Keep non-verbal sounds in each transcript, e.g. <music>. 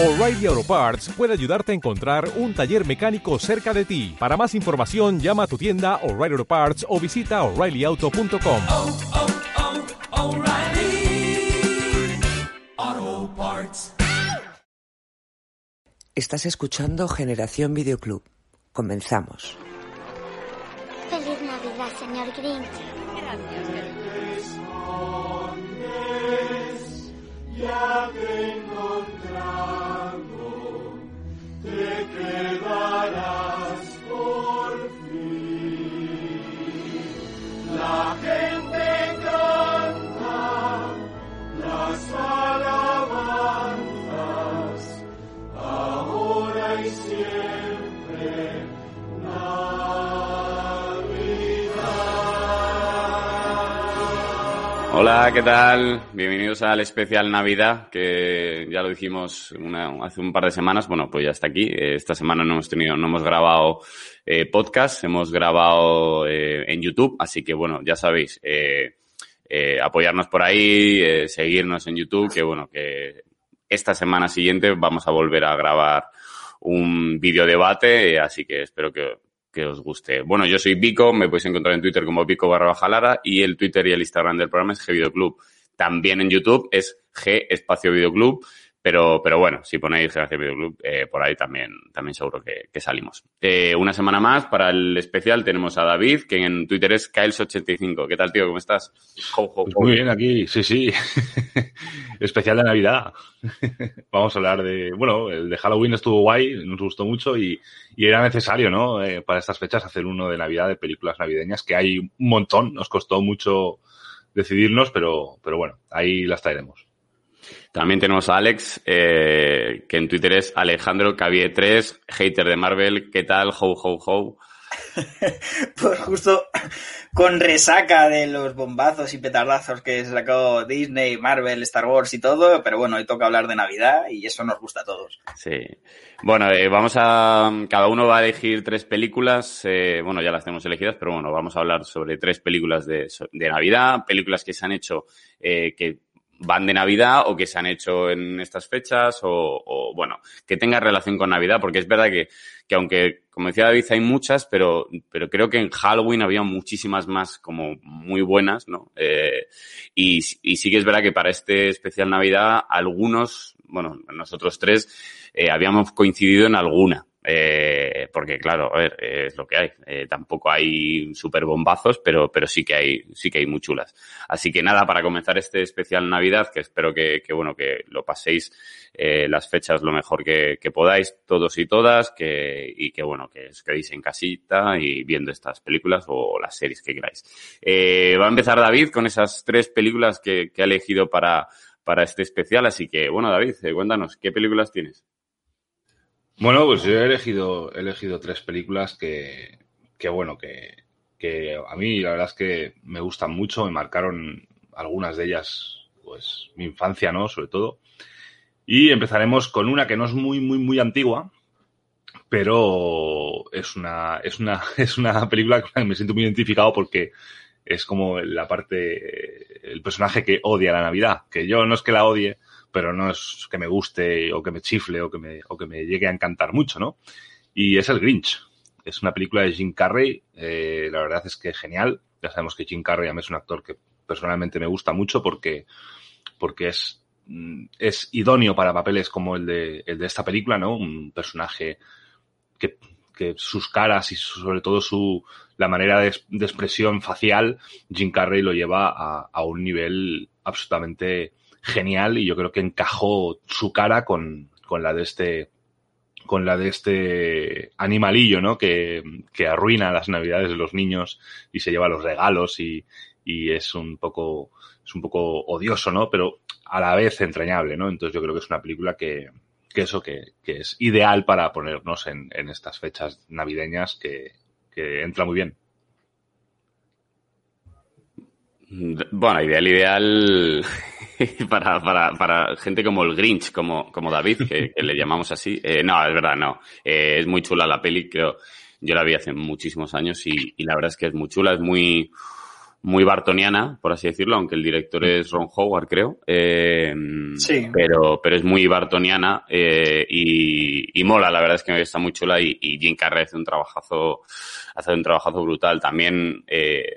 O'Reilly Auto Parts puede ayudarte a encontrar un taller mecánico cerca de ti. Para más información, llama a tu tienda O'Reilly Auto Parts o visita oreillyauto.com. oh, oh, Parts. Estás escuchando Generación Videoclub. Comenzamos. Feliz Navidad, señor Grinch. Hola, ¿qué tal? Bienvenidos al especial Navidad, que ya lo dijimos una- hace un par de semanas. Bueno, pues ya está aquí. Eh, Esta semana no hemos tenido, no hemos grabado eh, podcast, hemos grabado eh, en YouTube, así que bueno, ya sabéis, eh, eh, apoyarnos por ahí, seguirnos en YouTube, que bueno, que esta semana siguiente vamos a volver a grabar un vídeo debate, así que espero que, que os guste. Bueno, yo soy Vico, me podéis encontrar en Twitter como Vico barra baja Lara y el Twitter y el Instagram del programa es G Videoclub. También en YouTube es G Espacio Videoclub, pero, pero bueno, si ponéis Generación Videoclub, eh, por ahí también, también seguro que, que salimos. Eh, una semana más para el especial tenemos a David, que en Twitter es Kyles85. ¿Qué tal, tío? ¿Cómo estás? Ho, ho, Pues muy bien, aquí, sí, sí. <laughs> Especial de Navidad. <laughs> Vamos a hablar de. Bueno, el de Halloween estuvo guay, nos gustó mucho y, y era necesario, ¿no? Eh, para estas fechas hacer uno de Navidad, de películas navideñas, que hay un montón, nos costó mucho decidirnos, pero, pero bueno, ahí las traeremos. También tenemos a Alex, eh, que en Twitter es Alejandro Cavie 3, hater de Marvel. ¿Qué tal? Ho, ho, ho. <laughs> Pues justo con resaca de los bombazos y petardazos que sacó Disney, Marvel, Star Wars y todo, pero bueno, hoy toca hablar de Navidad y eso nos gusta a todos. Sí. Bueno, eh, vamos a. Cada uno va a elegir tres películas. eh, bueno, ya las tenemos elegidas, pero bueno, vamos a hablar sobre tres películas de, Navidad, películas que se han hecho eh, que van de Navidad o que se han hecho en estas fechas o, o, bueno, que tengan relación con Navidad, porque es verdad que, que aunque, como decía David, hay muchas, pero, pero creo que en Halloween había muchísimas más como muy buenas, ¿no? Eh, y, y sí que es verdad que para este especial Navidad, algunos, bueno, nosotros tres, eh, habíamos coincidido en alguna. Eh, porque claro, a ver, eh, es lo que hay. Eh, tampoco hay super bombazos, pero, pero sí que hay, sí que hay muy chulas. Así que nada, para comenzar este especial Navidad, que espero que, que bueno, que lo paséis eh, las fechas lo mejor que, podáis, todos y todas, que, y que bueno, que os quedéis en casita y viendo estas películas o las series que queráis. Va a empezar David con esas tres películas que, que ha elegido para, para este especial, así que bueno, David, cuéntanos, ¿qué películas tienes? Bueno, pues yo he elegido, he elegido tres películas que, que bueno, que, que a mí la verdad es que me gustan mucho, me marcaron algunas de ellas, pues mi infancia, ¿no? Sobre todo. Y empezaremos con una que no es muy, muy, muy antigua, pero es una, es una, <laughs> es una película con la que me siento muy identificado porque es como la parte, el personaje que odia la Navidad, que yo no es que la odie, pero no es que me guste o que me chifle o que me, o que me llegue a encantar mucho, ¿no? Y es el Grinch. Es una película de Jim Carrey, eh, la verdad es que genial. Ya sabemos que Jim Carrey a mí es un actor que personalmente me gusta mucho porque, porque es, mm, es idóneo para papeles como el de, el de esta película, ¿no? Un personaje que, que sus caras y sobre todo su, la manera de, de expresión facial, Jim Carrey lo lleva a, a un nivel absolutamente genial y yo creo que encajó su cara con, con la de este con la de este animalillo, ¿no? Que, que arruina las navidades de los niños y se lleva los regalos y, y es un poco es un poco odioso, ¿no? Pero a la vez entrañable, ¿no? Entonces yo creo que es una película que, que eso que, que es ideal para ponernos en, en estas fechas navideñas que, que entra muy bien. Bueno, ideal, ideal <laughs> para, para, para gente como el Grinch, como, como David, que, que le llamamos así. Eh, no, es verdad, no. Eh, es muy chula la peli, creo. Yo la vi hace muchísimos años y, y la verdad es que es muy chula, es muy, muy bartoniana, por así decirlo, aunque el director es Ron Howard, creo. Eh, Sí. Pero, pero es muy bartoniana eh, y, y mola, la verdad es que está muy chula y, y Jim Carrey hace un trabajazo, hace un trabajazo brutal. También eh,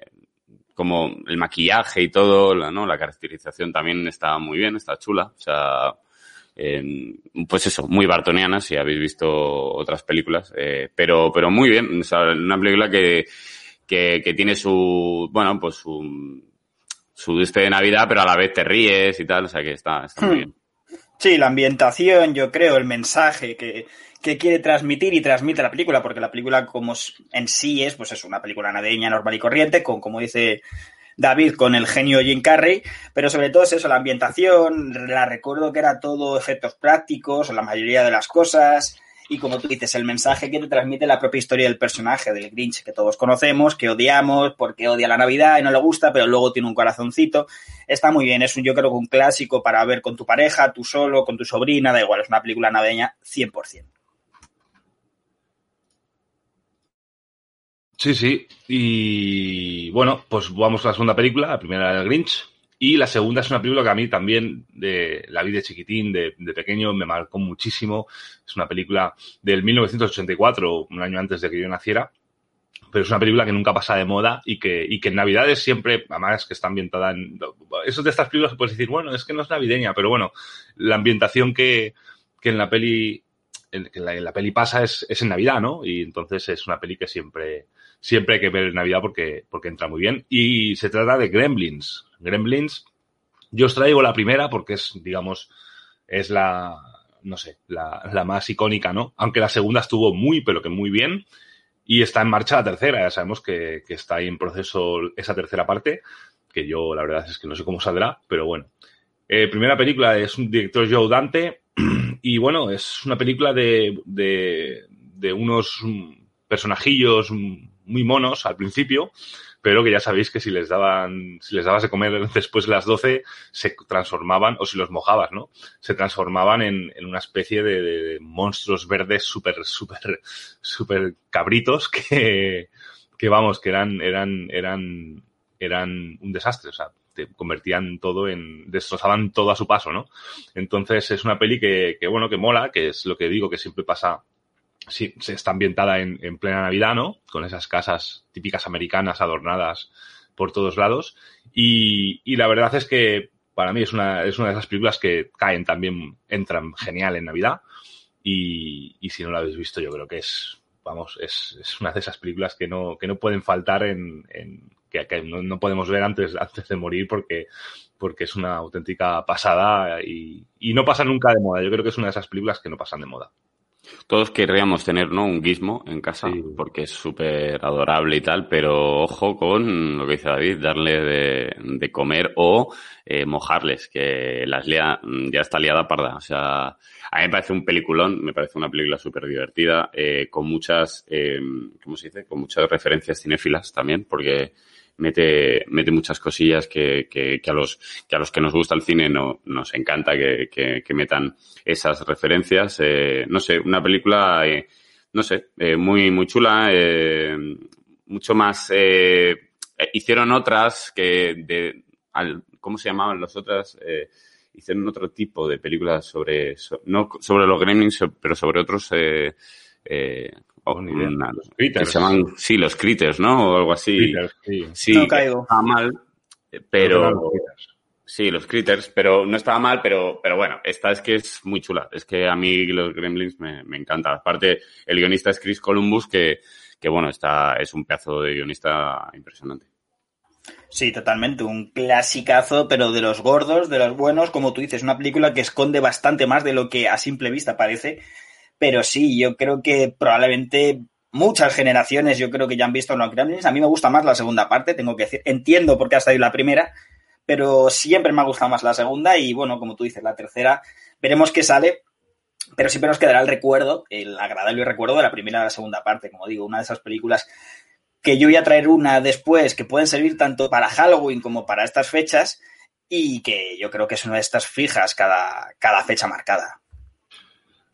como el maquillaje y todo, la, ¿no? la caracterización también está muy bien, está chula. O sea, eh, pues eso, muy bartoniana, si habéis visto otras películas, eh, pero, pero muy bien. O sea, una película que, que, que tiene su, bueno, pues su, su de Navidad, pero a la vez te ríes y tal, o sea que está, está muy Hmm. bien. Sí, la ambientación, yo creo, el mensaje que, que quiere transmitir y transmite la película, porque la película como en sí es, pues es una película navideña normal y corriente, con, como dice David, con el genio Jim Carrey, pero sobre todo es eso, la ambientación, la recuerdo que era todo efectos prácticos, la mayoría de las cosas, y como tú dices, el mensaje que te transmite la propia historia del personaje, del Grinch, que todos conocemos, que odiamos, porque odia la Navidad y no le gusta, pero luego tiene un corazoncito. Está muy bien, es un, yo creo que un clásico para ver con tu pareja, tú solo, con tu sobrina, da igual, es una película navideña 100%. Sí, sí. Y bueno, pues vamos a la segunda película, la primera era el Grinch. Y la segunda es una película que a mí también, de la vi de chiquitín, de, de pequeño, me marcó muchísimo. Es una película del 1984, un año antes de que yo naciera. Pero es una película que nunca pasa de moda y que, y que en Navidades siempre, además que está ambientada en... Eso de estas películas puedes decir, bueno, es que no es navideña, pero bueno, la ambientación que, que en la peli en, en la, en la peli pasa es, es en Navidad, ¿no? Y entonces es una peli que siempre, siempre hay que ver Navidad porque, porque entra muy bien. Y se trata de Gremlins. Gremlins, yo os traigo la primera porque es, digamos, es la, no sé, la, la más icónica, ¿no? Aunque la segunda estuvo muy, pero que muy bien. Y está en marcha la tercera, ya sabemos que, que está ahí en proceso esa tercera parte, que yo la verdad es que no sé cómo saldrá, pero bueno. Eh, primera película es un director Joe Dante <clears throat> y bueno, es una película de, de, de unos personajillos muy monos al principio, pero que ya sabéis que si les daban, si les dabas de comer <laughs> después de las 12, se transformaban, o si los mojabas, ¿no? Se transformaban en, en una especie de, de monstruos verdes súper, súper, súper cabritos que, que vamos, que eran, eran, eran, eran un desastre, o sea, te convertían todo en, destrozaban todo a su paso, ¿no? Entonces es una peli que, que bueno, que mola, que es lo que digo, que siempre pasa sí, se está ambientada en, en, plena Navidad, ¿no? Con esas casas típicas americanas adornadas por todos lados. Y, y, la verdad es que para mí es una, es una de esas películas que caen también, entran genial en Navidad. Y, y si no la habéis visto, yo creo que es, vamos, es, es una de esas películas que no, que no pueden faltar en, en que, que no, no, podemos ver antes, antes de morir porque, porque es una auténtica pasada y, y no pasa nunca de moda. Yo creo que es una de esas películas que no pasan de moda. Todos querríamos tener, ¿no? Un gizmo en casa, sí. porque es súper adorable y tal, pero ojo con lo que dice David, darle de, de comer o eh, mojarles, que las lea, ya está liada parda. O sea, a mí me parece un peliculón, me parece una película súper divertida, eh, con muchas, eh, ¿cómo se dice? Con muchas referencias cinéfilas también, porque mete, mete muchas cosillas que, que, que, a los, que a los que nos gusta el cine no, nos encanta que, que, metan esas referencias. Eh, no sé, una película, eh, no sé, eh, muy, muy chula, mucho más. Hicieron otras que de, al, ¿cómo se llamaban las otras? Hicieron otro tipo de películas sobre, so, no sobre los gremlins, pero sobre otros, Oh, una, los critters. Que se llaman, sí, los critters, ¿no? O algo así. Critters, sí. sí no caigo. Estaba mal, pero... Los sí, los critters, pero no estaba mal, pero, pero bueno, esta es que es muy chula. Es que a mí los gremlins me, me encanta. Aparte, el guionista es Chris Columbus, que, que bueno, está, es un pedazo de guionista impresionante. Sí, totalmente. Un clasicazo, pero de los gordos, de los buenos, como tú dices, una película que esconde bastante más de lo que a simple vista parece. Pero sí, yo creo que probablemente muchas generaciones, yo creo que ya han visto los Gremlins. A mí me gusta más la segunda parte, tengo que decir. Entiendo por qué ha salido la primera, pero siempre me ha gustado más la segunda. Y bueno, como tú dices, la tercera, veremos qué sale. Pero siempre nos quedará el recuerdo, el agradable recuerdo de la primera y la segunda parte. Como digo, una de esas películas que yo voy a traer una después que pueden servir tanto para Halloween como para estas fechas y que yo creo que es una de estas fijas cada, cada fecha marcada.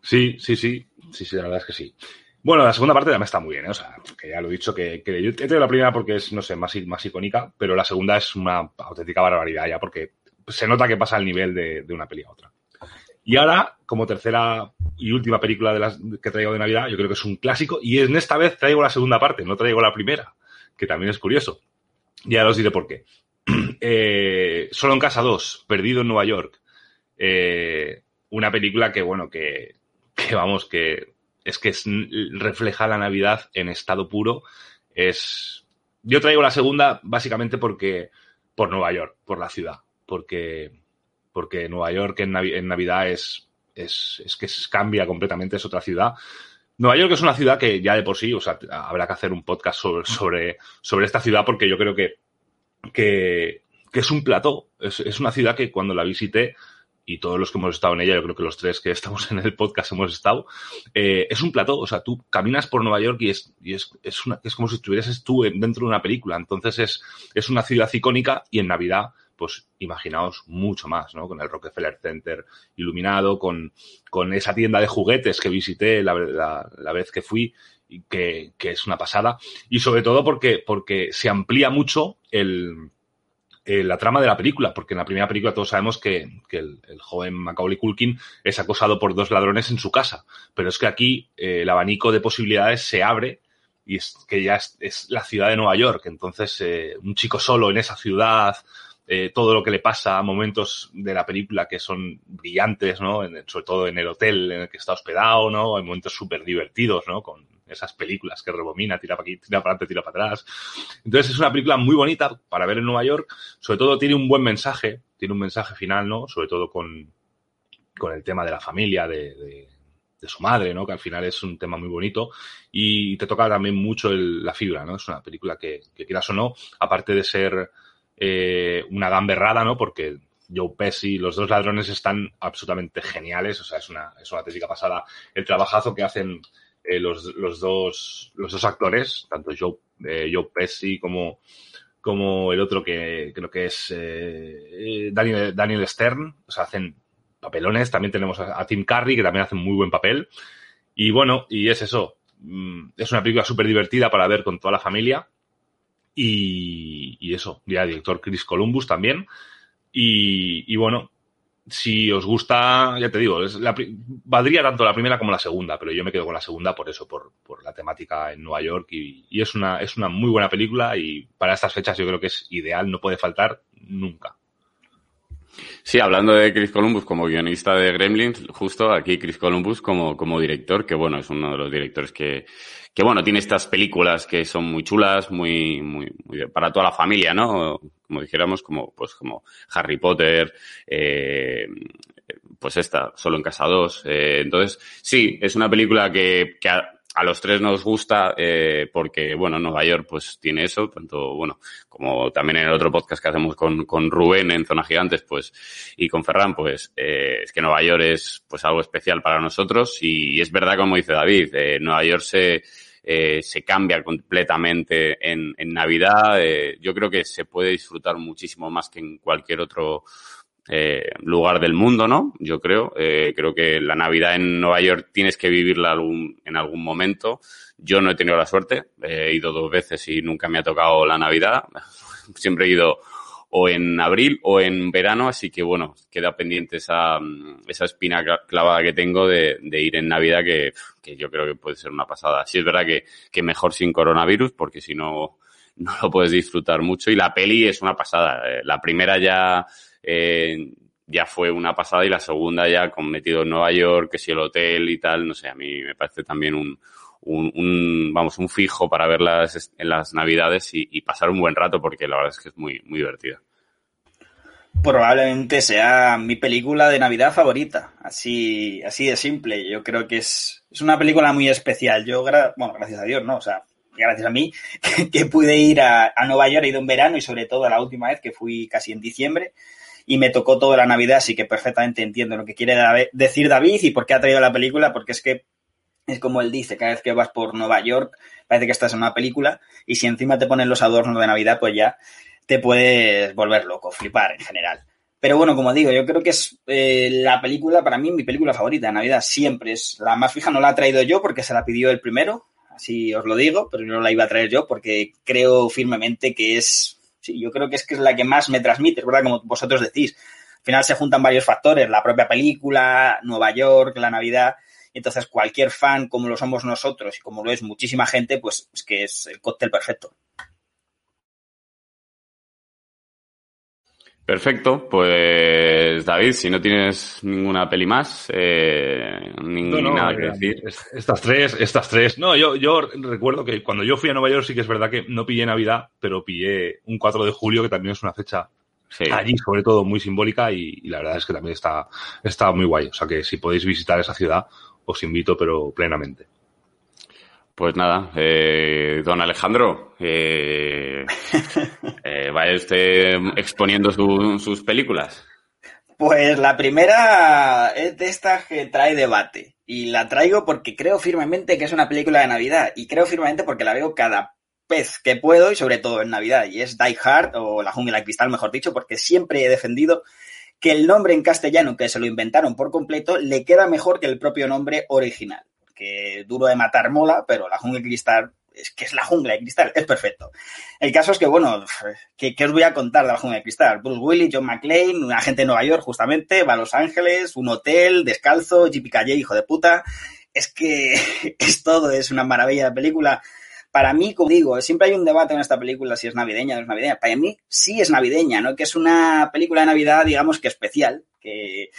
Sí, sí, sí, sí, sí, la verdad es que sí. Bueno, la segunda parte también está muy bien, ¿eh? o sea, que ya lo he dicho, que, yo he tenido la primera porque es, no sé, más, más icónica, pero la segunda es una auténtica barbaridad ya, porque se nota que pasa el nivel de, de una peli a otra. Y ahora, como tercera y última película de las que traigo de Navidad, yo creo que es un clásico, y en esta vez traigo la segunda parte, no traigo la primera, que también es curioso. Ya os diré por qué. <clears throat> Eh, Solo en Casa 2, Perdido en Nueva York. Eh, una película que, bueno, que, que vamos, que es que es, refleja la Navidad en estado puro. Es. Yo traigo la segunda básicamente porque. por Nueva York, por la ciudad. Porque. Porque Nueva York en, en Navidad es, es, es que cambia completamente, es otra ciudad. Nueva York es una ciudad que ya de por sí, o sea, habrá que hacer un podcast sobre, sobre, sobre esta ciudad porque yo creo que, que, que es un plató. Es, es, una ciudad que cuando la visité, y todos los que hemos estado en ella, yo creo que los tres que <laughs> estamos en el podcast hemos estado, eh, es un plató. O sea, tú caminas por Nueva York y es, y es, es, una, es como si estuvieras tú dentro de una película. Entonces es, es una ciudad icónica y en Navidad, pues imaginaos mucho más, ¿no? Con el Rockefeller Center iluminado, con, con esa tienda de juguetes que visité la, la, la vez que fui, que, que, es una pasada. Y sobre todo porque, porque se amplía mucho el, eh, la trama de la película, porque en la primera película todos sabemos que, que el, el, joven Macaulay Culkin es acosado por dos ladrones en su casa, pero es que aquí eh, el abanico de posibilidades se abre y es que ya es, es la ciudad de Nueva York, entonces eh, un chico solo en esa ciudad, eh, todo lo que le pasa, momentos de la película que son brillantes, ¿no? En, sobre todo en el hotel en el que está hospedado, ¿no? Hay momentos súper divertidos, ¿no? Con esas películas que rebomina, tira para aquí, tira para adelante, tira para atrás. Entonces es una película muy bonita para ver en Nueva York. Sobre todo tiene un buen mensaje, tiene un mensaje final, ¿no? Sobre todo con, con el tema de la familia, de, su madre, ¿no? Que al final es un tema muy bonito. Y te toca también mucho la fibra, ¿no? Es una película que, que quieras o no, aparte de ser eh, una gamberrada, ¿no? Porque Joe Pesci, los dos ladrones están absolutamente geniales, o sea, es una, es una técnica pasada. El trabajazo que hacen eh, los, los, dos, los dos actores, tanto Joe, eh, Joe Pesci como, como el otro que creo que es eh, Daniel, Daniel Stern, o sea, hacen papelones. También tenemos a, Tim Curry, que también hace muy buen papel. Y bueno, y es eso. Mm, es una película súper divertida para ver con toda la familia. Y, y eso, ya director Chris Columbus también. Y, y, bueno, si os gusta, ya te digo, es valdría tanto la primera como la segunda, pero yo me quedo con la segunda por eso, por, por la temática en Nueva York y, y, es, una, es una muy buena película y para estas fechas yo creo que es ideal, no puede faltar nunca. Sí, hablando de Chris Columbus como guionista de Gremlins, justo aquí Chris Columbus como, como director, que bueno, es uno de los directores que, que bueno, tiene estas películas que son muy chulas, muy, muy, muy para toda la familia, ¿no? Como dijéramos, como, pues como Harry Potter, eh, pues esta, solo en casa 2. Eh, entonces, sí, es una película que, que a, los tres nos gusta eh, porque, bueno, Nueva York pues tiene eso, tanto, bueno, como también en el otro podcast que hacemos con, con Rubén en Zona Gigantes, pues, y con Ferran, pues, eh, es que Nueva York es pues algo especial para nosotros y, y es verdad, como dice David, Nueva York se, eh, se cambia completamente en, en Navidad. Eh, yo creo que se puede disfrutar muchísimo más que en cualquier otro eh, lugar del mundo, ¿no? Yo creo. Eh, creo que la Navidad en Nueva York tienes que vivirla algún, en algún momento. Yo no he tenido la suerte. He ido dos veces y nunca me ha tocado la Navidad. <laughs> Siempre he ido o en abril o en verano, así que bueno, queda pendiente esa, esa espina clavada que tengo de, ir en Navidad que, que, yo creo que puede ser una pasada. Sí es verdad que, que mejor sin coronavirus, porque si no, <laughs> no lo puedes disfrutar mucho. Y la peli es una pasada. La primera ya, eh, ya fue una pasada y la segunda ya con metido en Nueva York, que si el hotel y tal, no sé, a mí me parece también un, un, un vamos, un fijo para verlas en las navidades y, y, pasar un buen rato porque la verdad es que es muy, muy divertida. Probablemente sea mi película de Navidad favorita, así, así de simple. Yo creo que es, es una película muy especial. Yo, gra bueno, gracias a Dios, ¿no? O sea, gracias a mí, <laughs> que, pude ir a, a, Nueva York, he ido en verano y sobre todo la última vez que fui casi en diciembre y me tocó toda la Navidad, así que perfectamente entiendo lo que quiere decir David y por qué ha traído la película, porque es que es como él dice, cada vez que vas por Nueva York parece que estás en una película y si encima te ponen los adornos de Navidad, pues ya te puedes volver loco, flipar en general. Pero bueno, como digo, yo creo que es eh, la película, para mí, mi película favorita de Navidad. Siempre es la más fija, no la he traído yo porque se la pidió el primero, así os lo digo, pero no la iba a traer yo porque creo firmemente que es, sí, yo creo que es que es la que más me transmite, ¿verdad? Como vosotros decís. Al final se juntan varios factores, la propia película, Nueva York, la Navidad. Entonces, cualquier fan, como lo somos nosotros y como lo es muchísima gente, pues es que es el cóctel perfecto. Perfecto, pues David, si no tienes ninguna peli más, eh, ni, No, no, nada eh, que decir. es- Estas tres, estas tres. No, yo, yo recuerdo que cuando yo fui a Nueva York sí que es verdad que no pillé Navidad, pero pillé un 4 de julio, que también es una fecha Sí. allí, sobre todo, muy simbólica y, y la verdad es que también está, está muy guay. O sea que si podéis visitar esa ciudad, os invito, pero plenamente. Pues nada, eh, don Alejandro, eh, <laughs> eh, vaya usted exponiendo su- sus películas. Pues la primera es de estas que trae debate. Y la traigo porque creo firmemente que es una película de Navidad. Y creo firmemente porque la veo cada vez que puedo y sobre todo en Navidad. Y es Die Hard o La Jungla de Cristal, mejor dicho, porque siempre he defendido que el nombre en castellano, que se lo inventaron por completo, le queda mejor que el propio nombre original. Que duro de matar mola, pero La Jungla de Cristal es que es la jungla de cristal, es perfecto. El caso es que, bueno, ¿qué, qué os voy a contar de la jungla de cristal? Bruce Willis, John McClane, un agente de Nueva York, justamente, va a Los Ángeles, un hotel, descalzo, JPKJ, hijo de puta. Es que <laughs> es todo, es una maravilla de película. Para mí, como digo, siempre hay un debate en esta película si es navideña o no es navideña. Para mí sí es navideña, ¿no? Que es una película de Navidad, digamos que especial, que,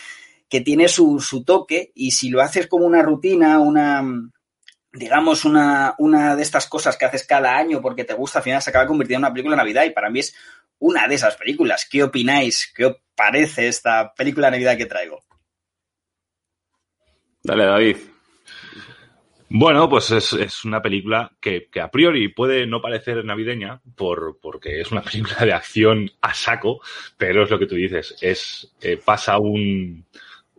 que tiene su, su toque y si lo haces como una rutina, una, digamos, una, una de estas cosas que haces cada año porque te gusta, al final se acaba convirtiendo en una película de Navidad y para mí es una de esas películas. ¿Qué opináis? ¿Qué os parece esta película de Navidad que traigo? Dale, David. Bueno, pues es, es una película que, que a priori puede no parecer navideña por, porque es una película de acción a saco, pero es lo que tú dices, es eh, pasa un,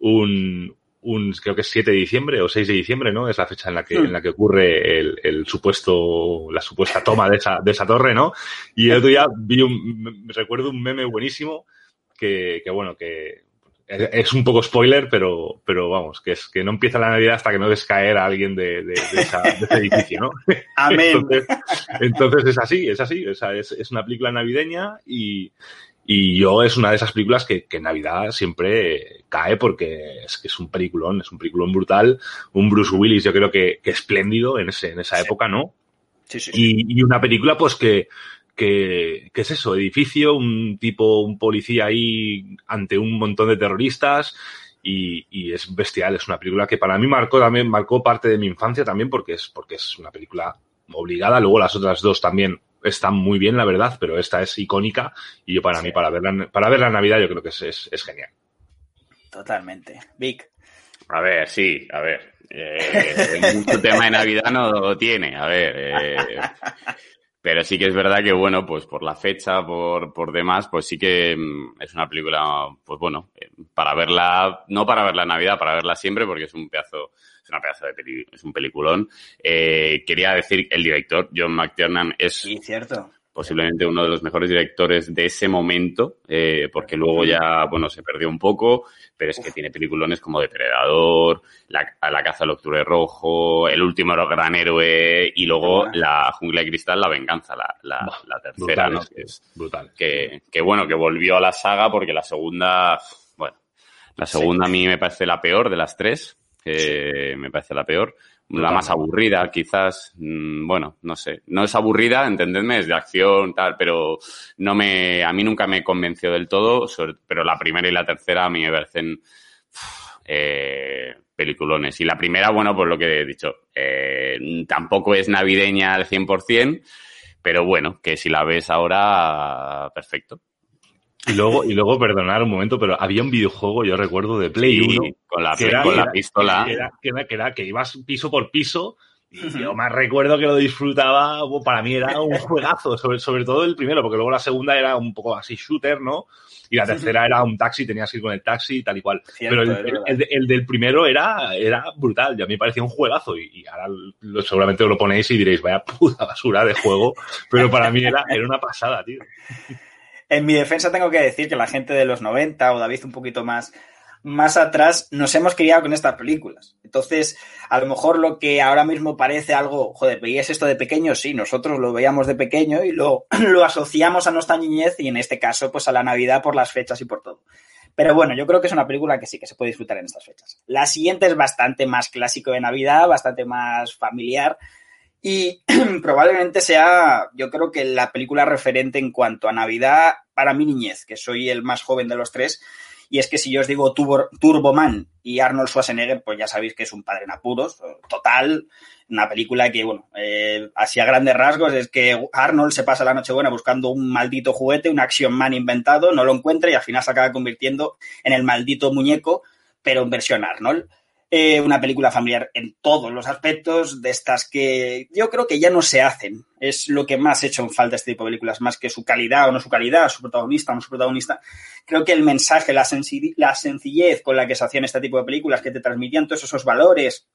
un, un, creo que es 7 de diciembre o 6 de diciembre, ¿no? Es la fecha en la que, en la que ocurre el, el supuesto, la supuesta toma de esa, de esa torre, ¿no? Y el otro día vi un, me- recuerdo un meme buenísimo que, que bueno, que es un poco spoiler, pero, pero vamos, que es que no empieza la Navidad hasta que no ves caer a alguien de, de, de esa- de ese edificio, ¿no? <laughs> Amén. Entonces, entonces es así, es así. Es, es una película navideña y, y yo es una de esas películas que, que en Navidad siempre cae porque es que es un peliculón, es un peliculón brutal. Un Bruce Willis, yo creo que, que espléndido en, ese, en esa Sí. época, ¿no? Sí, sí. Y, y una película, pues que, que, que es eso, edificio, un tipo, un policía ahí ante un montón de terroristas. Y, y es bestial, es una película que para mí marcó también, marcó parte de mi infancia también, porque es, porque es una película obligada. Luego las otras dos también están muy bien, la verdad, pero esta es icónica. Y yo para mí, para verla, para verla en Navidad, yo creo que es, es, es genial. Totalmente. Vic. A ver, sí, a ver. Eh, mucho tema de Navidad no lo tiene, a ver. eh, pero sí que es verdad que, bueno, pues por la fecha, por, por demás, pues sí que mm, es una película, pues bueno, eh, para verla, no para verla en Navidad, para verla siempre, porque es un pedazo, es una pedazo de peli, es un peliculón. Eh, quería decir, el director, John McTiernan, es Sí, cierto. posiblemente uno de los mejores directores de ese momento, eh, porque luego ya, bueno, se perdió un poco, pero es que tiene peliculones como Depredador, La, a la caza del octubre rojo, El último gran héroe y luego. La jungla de cristal, La venganza, la, la, Buah, la tercera, Brutal, ¿no? es- Que es- brutal. que, que bueno, que volvió a la saga porque la segunda, bueno, la segunda a mí me parece la peor de las tres, que me parece la peor, la más aburrida quizás, mm, bueno, no sé, no es aburrida, entendedme, es de acción, tal, pero no me, a mí nunca me convenció del todo, sobre- pero la primera y la tercera a mí me parecen eh, peliculones. Y la primera, bueno, pues lo que he dicho, eh, tampoco es navideña al 100%, pero bueno, que si la ves ahora, perfecto. Y luego, y luego, perdonar un momento, pero había un videojuego, yo recuerdo, de Play Y 1 con la, que era- con la era- pistola. Que era, que, era, que era que ibas piso por piso. Y yo más recuerdo que lo disfrutaba, bueno, para mí era un <laughs> juegazo, sobre, sobre todo el primero, porque luego la segunda era un poco así shooter, ¿no? Y la tercera era un taxi, tenías que ir con el taxi y tal y cual. Cierto, Pero el, el de- el del primero era, era brutal, y a mí me parecía un juegazo. Y, y ahora lo- seguramente lo ponéis y diréis, vaya puta basura de juego, pero para mí era, era una pasada, tío. <laughs> En mi defensa tengo que decir que la gente de los 90 o David un poquito más, más atrás nos hemos criado con estas películas. Entonces, a lo mejor lo que ahora mismo parece algo, joder, ¿veías esto de pequeño? Sí, nosotros lo veíamos de pequeño y lo, <clears throat> lo asociamos a nuestra niñez y en este caso, pues a la Navidad por las fechas y por todo. Pero bueno, yo creo que es una película que sí que se puede disfrutar en estas fechas. La siguiente es bastante más clásico de Navidad, bastante más familiar y <clears throat> probablemente sea, yo creo que la película referente en cuanto a Navidad para mi niñez, que soy el más joven de los tres. Y es que si yo os digo Turbo, Turboman y Arnold Schwarzenegger, pues ya sabéis que es un padre en apuros, total. Una película que, bueno, eh, así a grandes rasgos es que Arnold se pasa la noche buena buscando un maldito juguete, un Action Man inventado, no lo encuentra y al final se acaba convirtiendo en el maldito muñeco, pero en versión Arnold. Eh, una película familiar en todos los aspectos, de estas que yo creo que ya no se hacen. Es lo que más he hecho en falta este tipo de películas, más que su calidad o no su calidad, su protagonista o no su protagonista. Creo que el mensaje, la, la sencillez con la que se hacían este tipo de películas, que te transmitían todos esos valores,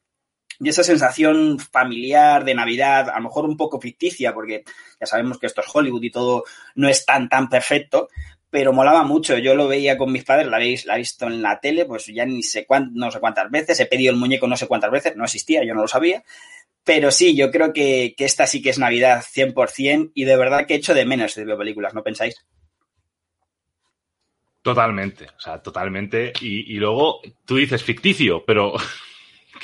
y esa sensación familiar de Navidad, a lo mejor un poco ficticia, porque ya sabemos que esto es Hollywood y todo no es tan, tan perfecto, pero molaba mucho. Yo lo veía con mis padres, la habéis la visto en la tele, pues ya ni sé no sé cuántas veces, he pedido el muñeco no sé cuántas veces, no existía, yo no lo sabía. Pero sí, yo creo que, que esta sí que es Navidad 100% y de verdad que he hecho de menos este tipo de películas, ¿no pensáis? Totalmente, o sea, totalmente. Y, y luego tú dices ficticio, pero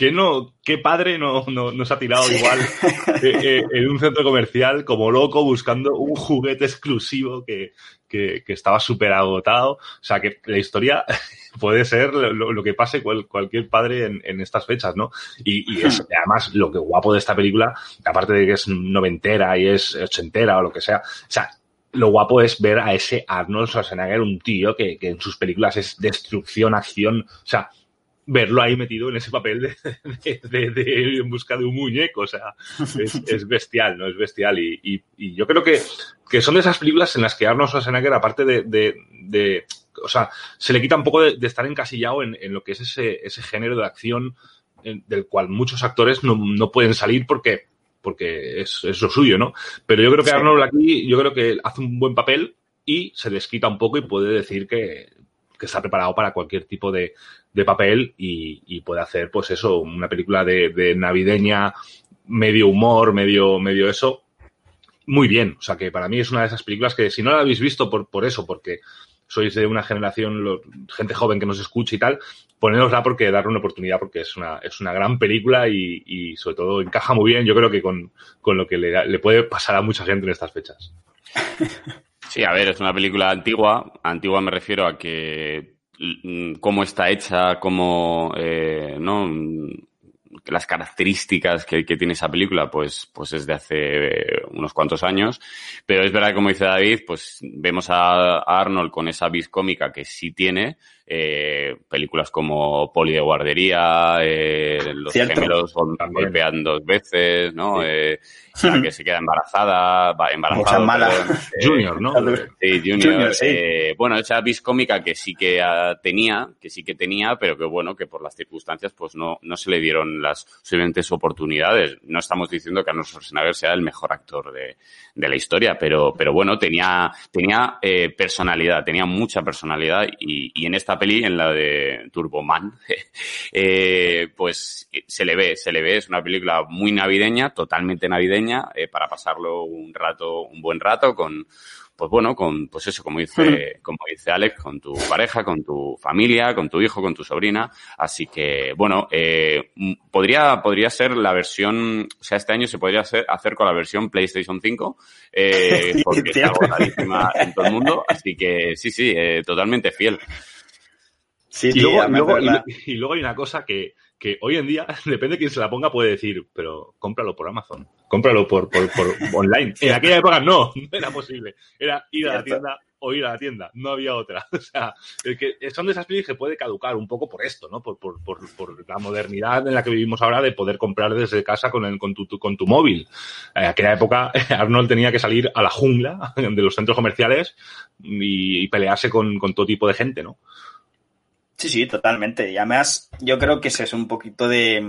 ¿qué, no, qué padre no, no, no se ha tirado igual <laughs> eh, eh, en un centro comercial como loco buscando un juguete exclusivo que, que, que estaba súper agotado? O sea, que la historia <laughs> puede ser lo, lo que pase cual, cualquier padre en, en, estas fechas, ¿no? Y, y es, además lo que guapo de esta película, aparte de que es noventera y es ochentera o lo que sea, o sea, lo guapo es ver a ese Arnold Schwarzenegger, un tío que, que en sus películas es destrucción, acción, o sea, verlo ahí metido en ese papel de, de, de, de en busca de un muñeco, o sea, es, <laughs> es bestial, ¿no? Es bestial. Y, y, y, yo creo que, que son de esas películas en las que Arnold Schwarzenegger, aparte de, de o sea, se le quita un poco de, estar encasillado en, en, lo que es ese, ese género de acción en, del cual muchos actores no, no pueden salir porque porque es, es, lo suyo, ¿no? Pero yo creo que Arnold aquí, yo creo que hace un buen papel y se desquita un poco y puede decir que, que está preparado para cualquier tipo de, de papel y, puede hacer, pues eso, una película de, de, navideña, medio humor, medio, medio eso, muy bien. O sea que para mí es una de esas películas que si no la habéis visto por, por eso, porque sois de una generación, gente joven que nos escucha y tal, ponerosla porque darle una oportunidad porque es una, es una gran película y, y sobre todo encaja muy bien, yo creo que con, con lo que le, le, puede pasar a mucha gente en estas fechas. <laughs> Sí, a ver, es una película antigua. Antigua me refiero a que cómo está hecha, cómo, eh, ¿no? las características que, tiene esa película, pues, pues es de hace unos cuantos años. Pero es verdad, como dice David, pues vemos a, a Arnold con esa vis cómica que sí tiene, eh, películas como Poli de guardería, eh, Los Cierto. gemelos golpean dos veces, ¿no? Sí. Eh, <laughs> la que se queda embarazada, embarazada. mala. <laughs> Eh, junior, ¿no? Sí, Junior. junior sí. Eh, bueno, esa vis cómica que sí que uh, tenía, que sí que tenía, pero que bueno, que por las circunstancias pues no, no se le dieron las suficientes oportunidades. No estamos diciendo que Arnold Schwarzenegger sea el mejor actor de, de la historia, pero, pero bueno, tenía, tenía eh, personalidad, tenía mucha personalidad y, y en esta peli, en la de Turboman, <laughs> eh, pues se le ve, se le ve, es una película muy navideña, totalmente navideña, eh, para pasarlo un rato, un buen rato con, pues bueno, con, pues eso, como dice, como dice Alex, con tu pareja, con tu familia, con tu hijo, con tu sobrina. Así que, bueno, eh, podría, podría ser la versión, o sea, este año se podría hacer, hacer con la versión PlayStation 5, eh, <laughs> porque está agotadísima en todo el mundo. <laughs> Así que, sí, sí, eh, totalmente fiel. Sí, y, luego, luego, y, y, luego hay una cosa que, que hoy en día, <laughs> depende de quién se la ponga, puede decir, pero cómpralo por Amazon, cómpralo por, por, por <laughs> online. En aquella época no, <laughs> no era posible. Era ir a la tienda o ir a la tienda, no había otra. O sea, el que son de esas películas que puede caducar un poco por esto, ¿no? Por, por, por, por, la modernidad en la que vivimos ahora de poder comprar desde casa con, el, con, tu, tu, con tu móvil. En aquella época Arnold tenía que salir a la jungla de los centros comerciales y, y pelearse con, con todo tipo de gente, ¿no? Sí, sí, totalmente. Y además, yo creo que ese es un poquito de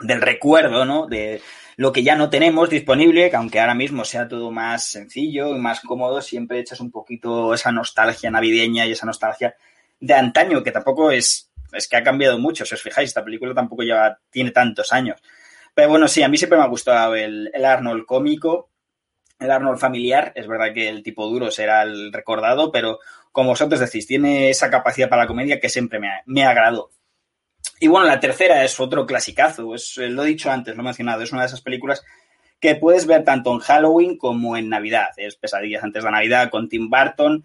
del recuerdo, ¿no? De lo que ya no tenemos disponible, que aunque ahora mismo sea todo más sencillo y más cómodo, siempre echas un poquito esa nostalgia navideña y esa nostalgia de antaño, que tampoco es, es que ha cambiado mucho, si os fijáis, esta película tampoco ya tiene tantos años. Pero bueno, sí, a mí siempre me ha gustado el, el Arnold cómico, el Arnold familiar. Es verdad que el tipo duro será el recordado, pero como vosotros decís, tiene esa capacidad para la comedia que siempre me, me agradó. Y bueno, la tercera es otro clasicazo. Es, lo he dicho antes, lo he mencionado. Es una de esas películas que puedes ver tanto en Halloween como en Navidad. Es Pesadillas antes de Navidad con Tim Burton.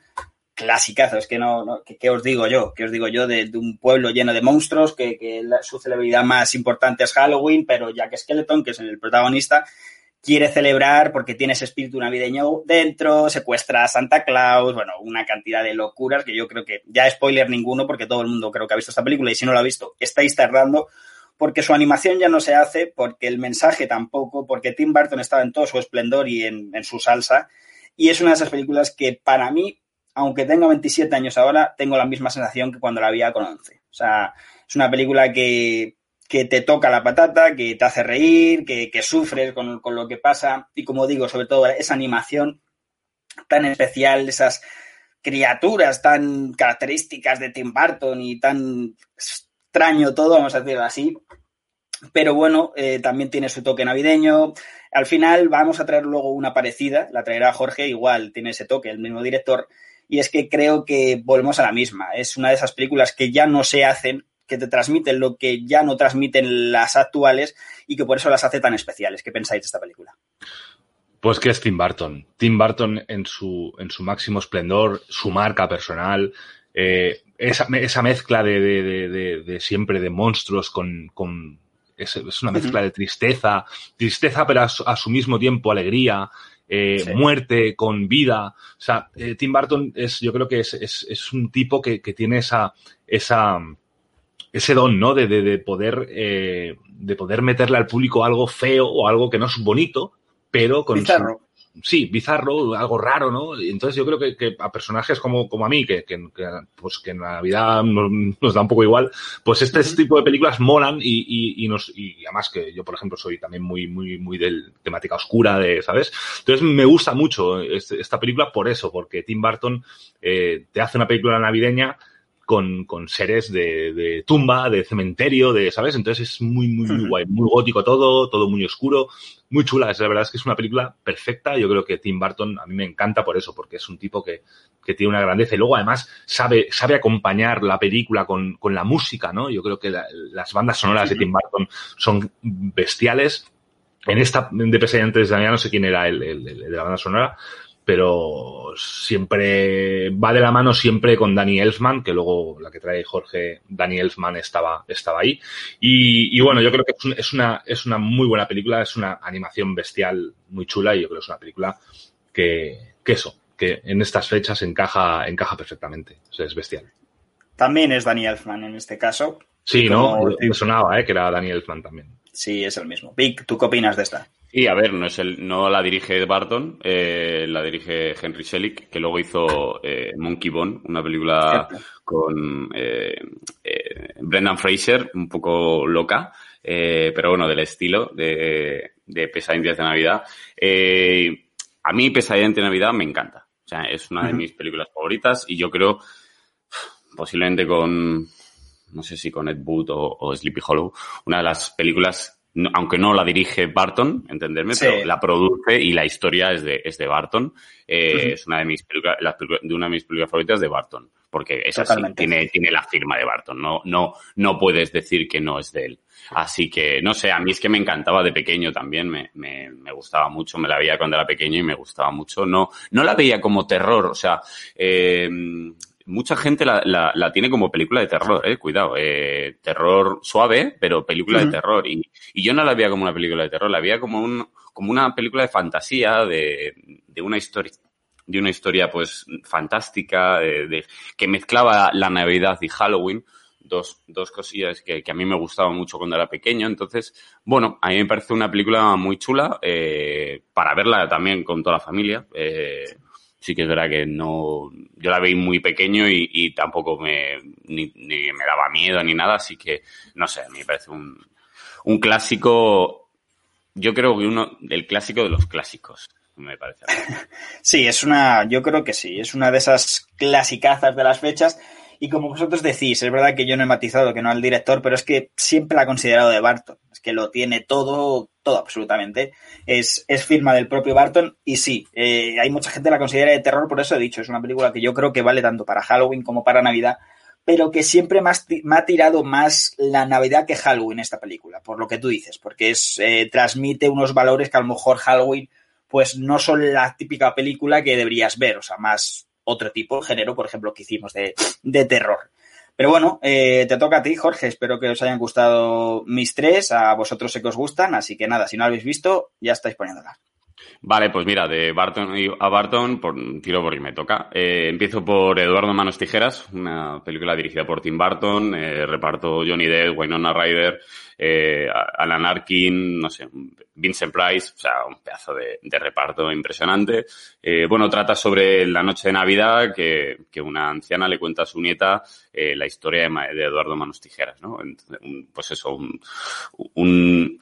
Clasicazo, es que no, no ¿qué, os digo yo? ¿Qué os digo yo de, un pueblo lleno de monstruos? Que, que su celebridad más importante es Halloween, pero Jack Skeleton, que es el protagonista, quiere celebrar porque tiene ese espíritu navideño dentro, secuestra a Santa Claus, bueno, una cantidad de locuras que yo creo que ya spoiler ninguno porque todo el mundo creo que ha visto esta película y si no la ha visto estáis tardando porque su animación ya no se hace, porque el mensaje tampoco, porque Tim Burton estaba en todo su esplendor y en, su salsa y es una de esas películas que para mí aunque tenga 27 años ahora, tengo la misma sensación que cuando la vi con 11. O sea, es una película que, que te toca la patata, que te hace reír, que, que sufres con, con, lo que pasa y como digo, sobre todo esa animación tan especial, esas criaturas tan características de Tim Burton y tan extraño todo, vamos a decirlo así. Pero bueno, eh, también tiene su toque navideño. Al final vamos a traer luego una parecida, la traerá Jorge, igual tiene ese toque, el mismo director, y es que creo que volvemos a la misma. Es una de esas películas que ya no se hacen, que te transmiten lo que ya no transmiten las actuales y que por eso las hace tan especiales. ¿Qué pensáis de esta película? Pues que es Tim Burton. Tim Burton en su, en su máximo esplendor, su marca personal, eh, esa, esa, mezcla de, de, de, de, siempre de monstruos con, con es, es, una mezcla de tristeza, tristeza pero a su, a su mismo tiempo alegría, eh, sí. muerte con vida. O sea, eh, Tim Burton es, yo creo que es, es, es un tipo que, que, tiene esa, esa, ese don, ¿no? De, de, de poder, eh, de poder meterle al público algo feo o algo que no es bonito, pero con bizarro. Su, sí, bizarro, algo raro, ¿no? Entonces yo creo que, que a personajes como, como a mí, que, que, que, pues que en la vida nos, nos, da un poco igual, pues este uh -huh. tipo de películas molan y, y, y, nos, y además que yo, por ejemplo, soy también muy, muy, muy de temática oscura, de, ¿sabes? Entonces me gusta mucho este, esta película por eso, porque Tim Burton eh, te hace una película navideña con, con seres de, de, tumba, de cementerio, de, ¿sabes? Entonces es muy, muy, muy guay, muy gótico todo, todo muy oscuro, muy chula. Es, la verdad es que es una película perfecta. Yo creo que Tim Burton a mí me encanta por eso, porque es un tipo que, que tiene una grandeza y luego además sabe, sabe acompañar la película con, con la música, ¿no? Yo creo que la, las bandas sonoras de Tim Burton son bestiales. En esta de Pesadilla antes de Navidad no sé quién era el, el, el de la banda sonora, pero siempre va de la mano siempre con Danny Elfman, que luego la que trae Jorge, Danny Elfman estaba, estaba ahí. Y, y bueno, yo creo que es, un, es, una, es una muy buena película, es una animación bestial muy chula y yo creo que es una película que, que eso, que en estas fechas encaja, encaja perfectamente. O sea, es bestial. También es Danny Elfman en este caso. Sí, ¿no? Me sonaba, ¿eh? Que era Danny Elfman también. Sí, es el mismo. Vic, ¿tú qué opinas de esta? Y a ver, no es el, no la dirige Barton, eh, la dirige Henry Selick, que luego hizo eh, Monkey Bone, una película con eh, Brendan Fraser, un poco loca, pero bueno, del estilo de, de Pesadillas de Navidad. A mí Pesadillas de Navidad me encanta. O sea, es una de mis películas favoritas y yo creo, posiblemente con, no sé si con Ed Wood o, o Sleepy Hollow, una de las películas no, aunque no la dirige Barton, entenderme, sí. pero la produce y la historia es de, es de Barton. Eh, uh -huh. Es una de mis películas, de una de mis películas favoritas de Barton, porque es así, tiene, tiene la firma de Barton, no, no, no puedes decir que no es de él. Así que, no sé, a mí es que me encantaba de pequeño también, me, me, me gustaba mucho, me la veía cuando era pequeño y me gustaba mucho. No, no la veía como terror, o sea, eh, mucha gente la, la, la, tiene como película de terror, eh, cuidado, eh, terror suave, pero película uh -huh. de terror. Y, y, yo no la veía como una película de terror, la veía como, un, como una película de fantasía, de, de una historia de una historia pues fantástica, de, de, que mezclaba la Navidad y Halloween, dos, dos cosillas que, que, a mí me gustaban mucho cuando era pequeño. Entonces, bueno, a mí me parece una película muy chula eh, para verla también con toda la familia. Eh, sí que es verdad que no, yo la veí muy pequeño y, y tampoco me, ni, ni, me daba miedo ni nada, así que, no sé, a mí me parece un, un clásico yo creo que uno, el clásico de los clásicos, me parece. <laughs> Sí, es una, yo creo que sí, es una de esas clasicazas de las fechas. Y como vosotros decís, es verdad que yo no he matizado que no al director, pero es que siempre la he considerado de Barton. Es que lo tiene todo, todo absolutamente. Es, es firma del propio Barton y sí, eh, hay mucha gente que la considera de terror, por eso he dicho, es una película que yo creo que vale tanto para Halloween como para Navidad, pero que siempre más, me ha tirado más la Navidad que Halloween esta película, por lo que tú dices, porque es, eh, transmite unos valores que a lo mejor Halloween pues no son la típica película que deberías ver, o sea, más otro tipo de género, por ejemplo, que hicimos de, de terror. Pero bueno, eh, te toca a ti, Jorge. Espero que os hayan gustado mis tres. A vosotros sé que os gustan, así que nada, si no lo habéis visto, ya estáis poniéndolas. Vale, pues mira, de Barton a Barton, por, tiro porque me toca. Eh, empiezo por Eduardo Manos Tijeras, una película dirigida por Tim Burton, eh, reparto Johnny Depp, Winona Ryder, eh, Alan Arkin, no sé, Vincent Price, o sea, un pedazo de, de reparto impresionante. Eh, bueno, trata sobre la noche de Navidad que, que una anciana le cuenta a su nieta eh, la historia de, de, Eduardo Manos Tijeras, ¿no? Pues eso, un, un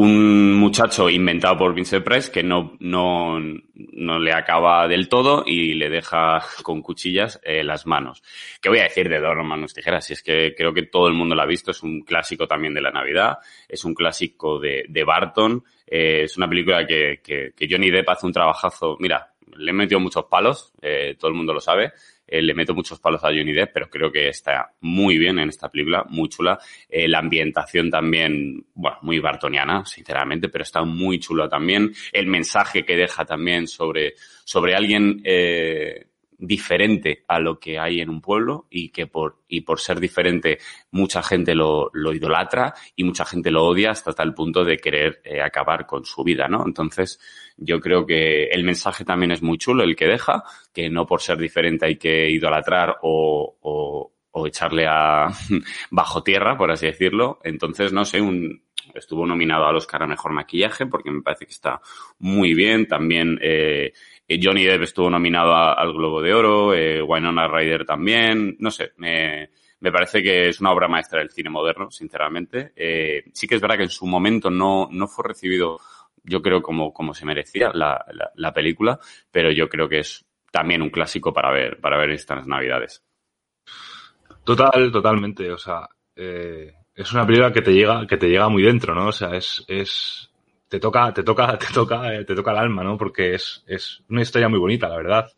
un muchacho inventado por Vincent Price que no, no, no le acaba del todo y le deja con cuchillas eh, las manos. ¿Qué voy a decir de Dos manos tijeras? Si es que creo que todo el mundo lo ha visto, es un clásico también de la Navidad, es un clásico de, de Barton, eh, es una película que, que, que, Johnny Depp hace un trabajazo, mira, le he metido muchos palos, eh, todo el mundo lo sabe, eh, le meto muchos palos a Johnny Depp, pero creo que está muy bien en esta película, muy chula. Eh, la ambientación también, bueno, muy bartoniana, sinceramente, pero está muy chula también. El mensaje que deja también sobre, sobre alguien eh, diferente a lo que hay en un pueblo y que por, y por ser diferente mucha gente lo, lo idolatra y mucha gente lo odia hasta tal punto de querer eh, acabar con su vida, ¿no? Entonces, yo creo que el mensaje también es muy chulo, el que deja, que no por ser diferente hay que idolatrar o, o, o echarle a <laughs> bajo tierra, por así decirlo. Entonces, no sé, un, estuvo nominado al Oscar a Mejor Maquillaje porque me parece que está muy bien. También eh, Johnny Depp estuvo nominado al Globo de Oro, eh, Winona también. No sé, me, me parece que es una obra maestra del cine moderno, sinceramente. Eh, sí que es verdad que en su momento no, no fue recibido, yo creo, como, como se merecía la, la, la película, pero yo creo que es también un clásico para ver, para ver estas navidades. Total, totalmente. O sea, eh, es una película que te llega, que te llega muy dentro, ¿no? O sea, es, es, te toca, te toca, te toca, eh, te toca el alma, ¿no? Porque es, es una historia muy bonita, la verdad.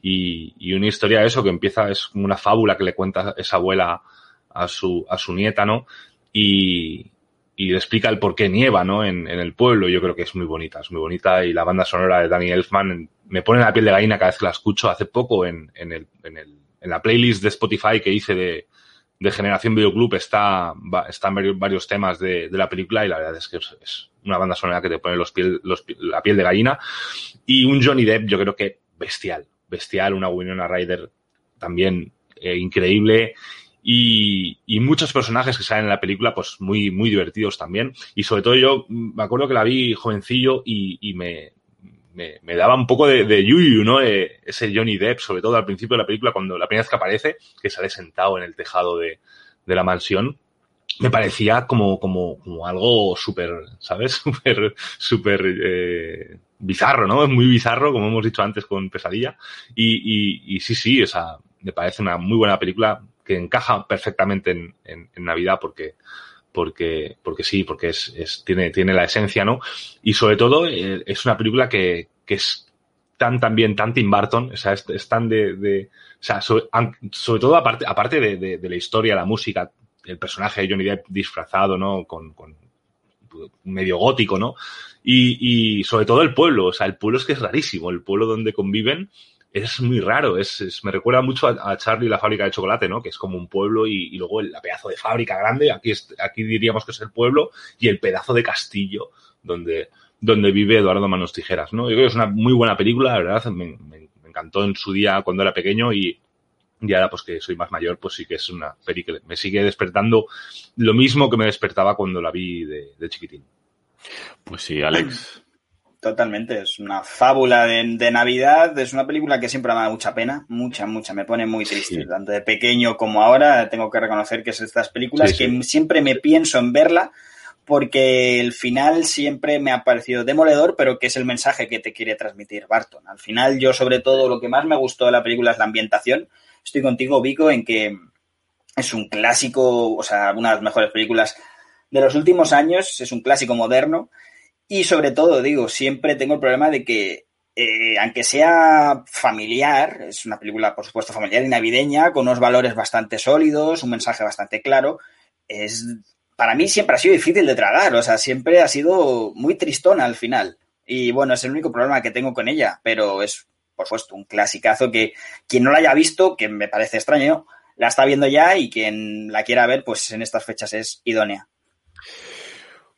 Y, y una historia eso que empieza, es como una fábula que le cuenta esa abuela a su, a su nieta, ¿no? Y, y le explica el por qué nieva, ¿no? En, en, el pueblo. Yo creo que es muy bonita, es muy bonita. Y la banda sonora de Danny Elfman me pone la piel de gallina cada vez que la escucho. Hace poco en, en, el, en, el, en la playlist de Spotify que hice de, de Generación Videoclub está, están varios, varios temas de, de, la película y la verdad es que es, es una banda sonora que te pone los piel, los, la piel de gallina. Y un Johnny Depp, yo creo que bestial, bestial, una Winona Ryder también eh, increíble. Y, y, muchos personajes que salen en la película, pues muy, muy divertidos también. Y sobre todo yo me acuerdo que la vi jovencillo y, y me, me, me, daba un poco de, de yuyu, ¿no? Eh, ese Johnny Depp, sobre todo al principio de la película, cuando la primera vez que aparece, que sale sentado en el tejado de, de la mansión, me parecía como, como, como algo súper, ¿sabes? <laughs> Súper, súper eh, bizarro, ¿no? Es muy bizarro, como hemos dicho antes con Pesadilla. Y, y, y sí, sí, o sea, me parece una muy buena película que encaja perfectamente en, en, Navidad porque, porque, porque sí, porque es, es, tiene, tiene la esencia, ¿no? Y sobre todo eh, es una película que, que es tan también tan Tim Burton, o sea, es, tan de, de, o sea, sobre, sobre todo aparte, aparte de, de, la historia, la música, el personaje de Johnny Depp disfrazado, ¿no? Con, medio gótico, ¿no? Y, sobre todo el pueblo, o sea, el pueblo es que es rarísimo, el pueblo donde conviven es muy raro, es, me recuerda mucho a, a, Charlie la fábrica de chocolate, ¿no? Que es como un pueblo y, luego el pedazo de fábrica grande, aquí, aquí diríamos que es el pueblo, y el pedazo de castillo donde, donde vive Eduardo Manos Tijeras, ¿no? Yo creo que es una muy buena película, la verdad, me, me, me encantó en su día cuando era pequeño y, y ahora pues que soy más mayor, pues sí que es una peli que me sigue despertando lo mismo que me despertaba cuando la vi de, de chiquitín. Pues sí, Alex. Totalmente, es una fábula de, de, Navidad, es una película que siempre me da mucha pena, mucha, mucha, me pone muy triste, sí. tanto de pequeño como ahora, tengo que reconocer que es estas películas sí, sí. que siempre me pienso en verla, porque el final siempre me ha parecido demoledor, pero que es el mensaje que te quiere transmitir Barton. Al final, yo sobre todo lo que más me gustó de la película es la ambientación. Estoy contigo, Vico, en que es un clásico, o sea, una de las mejores películas de los últimos años, es un clásico moderno. Y sobre todo, digo, siempre tengo el problema de que, eh, aunque sea familiar, es una película, por supuesto, familiar y navideña, con unos valores bastante sólidos, un mensaje bastante claro, es para mí siempre ha sido difícil de tragar, o sea, siempre ha sido muy tristona al final. Y bueno, es el único problema que tengo con ella, pero es, por supuesto, un clasicazo que quien no la haya visto, que me parece extraño, la está viendo ya y quien la quiera ver, pues en estas fechas es idónea.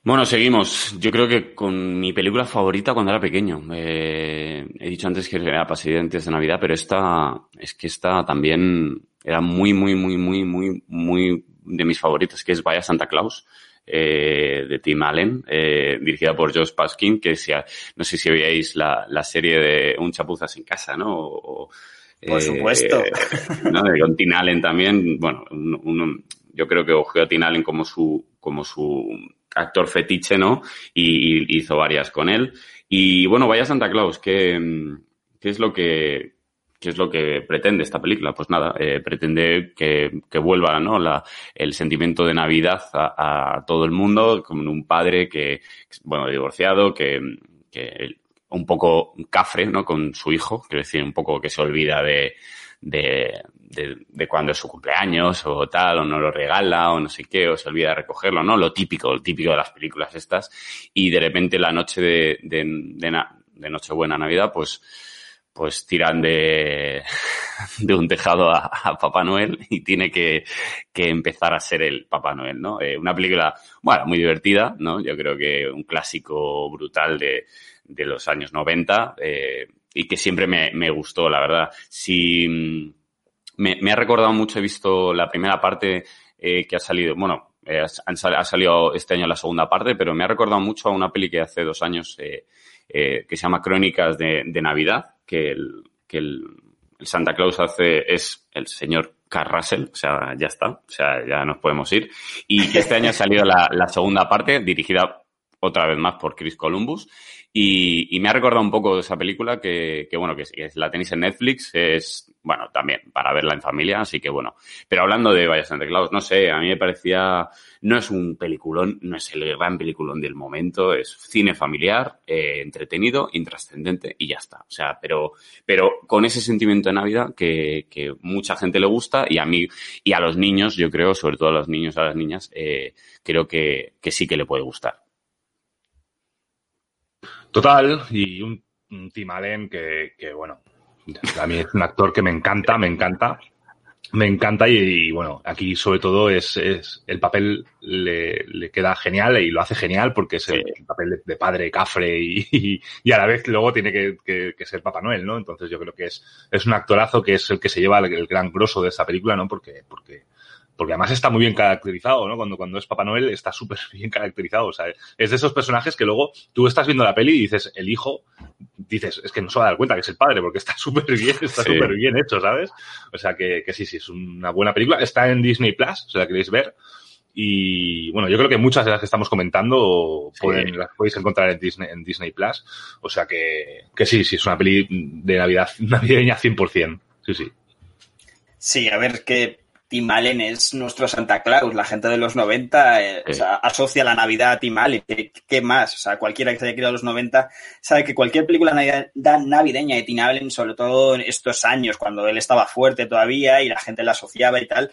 Bueno, seguimos. Yo creo que con mi película favorita cuando era pequeño. Eh, he dicho antes que era antes de Navidad, pero esta es que esta también era muy, muy, muy, muy, muy, muy de mis favoritas, que es Vaya Santa Claus. Eh, de Tim Allen, eh, dirigida por Josh Paskin, que sea, no sé si veíais la, la serie de Un chapuzas en casa, ¿no? O, por supuesto. <laughs> ¿no? Con Tim Allen también, bueno, yo creo que cogió a Tim Allen como su, como su actor fetiche, ¿no? Y, hizo varias con él. Y bueno, vaya Santa Claus, ¿qué, qué es lo que, qué es lo que pretende esta película? Pues nada, eh, pretende que, que, vuelva, ¿no? La, el sentimiento de Navidad a, a, todo el mundo, como un padre que, bueno, divorciado, que, que un poco cafre, ¿no? Con su hijo, quiero decir, un poco que se olvida de, de, de, de, cuando es su cumpleaños o tal, o no lo regala o no sé qué, o se olvida de recogerlo, ¿no? Lo típico, lo típico de las películas estas. Y de repente la noche de, de, de, de Nochebuena, Navidad, pues, pues tiran de, <laughs> de un tejado a, Papá Noel y tiene que, que empezar a ser el Papá Noel, ¿no? Eh, una película, bueno, muy divertida, ¿no? Yo creo que un clásico brutal de, de los años 90 eh, y que siempre me, me, gustó, la verdad. Si me, me, ha recordado mucho, he visto la primera parte eh, que ha salido, bueno, ha, salido este año la segunda parte, pero me ha recordado mucho a una peli que hace dos años eh, que se llama Crónicas de, Navidad, que el, que el, Santa Claus hace es el señor Carl Russell, o sea, ya está, o sea, ya nos podemos ir. Y este año ha salido la segunda parte, dirigida otra vez más por Chris Columbus. Y, me ha recordado un poco de esa película que, bueno, que, que, la tenéis en Netflix, es, bueno, también para verla en familia, así que bueno. Pero hablando de Vaya Santa Claus, no sé, a mí me parecía, no es un peliculón, no es el gran peliculón del momento, es cine familiar, eh, entretenido, intrascendente y ya está. O sea, pero, pero con ese sentimiento de Navidad que, que mucha gente le gusta y a mí, y a los niños, yo creo, sobre todo a los niños, a las niñas, eh, creo que, que sí que le puede gustar. Total, y un, un Tim Allen que, que, bueno, a mí es un actor que me encanta, me encanta. Me encanta y, y bueno, aquí sobre todo es, es el papel le, le, queda genial y lo hace genial porque es el, sí. el papel de, de, padre cafre y, y, y, a la vez luego tiene que, que, que, ser Papá Noel, ¿no? Entonces yo creo que es, es un actorazo que es el que se lleva el, el gran grosso de esta película, ¿no? Porque, porque porque además está muy bien caracterizado, ¿no? Cuando, cuando es Papá Noel está súper <laughs> bien caracterizado. O sea, es de esos personajes que luego tú estás viendo la peli y dices, el hijo, dices, es que no se va a dar cuenta que es el padre, porque está <laughs> súper bien, está súper sí. bien hecho, ¿sabes? O sea, que, que, sí, sí, es una buena película. Está en Disney Plus, si la queréis ver. Y bueno, yo creo que muchas de las que estamos comentando pueden, las podéis encontrar en Disney, en Disney Plus. O sea que, que sí, sí, es una peli de Navidad, <laughs> navideña 100%. Sí, sí. Sí, a ver, que Tim Allen es nuestro Santa Claus. La gente de los 90 eh, sí. o sea, asocia la Navidad a Tim Allen. ¿Qué, ¿Qué, más? O sea, cualquiera que se haya criado los 90 sabe que cualquier película navideña de Tim Allen, sobre todo en estos años, cuando él estaba fuerte todavía y la gente la asociaba y tal,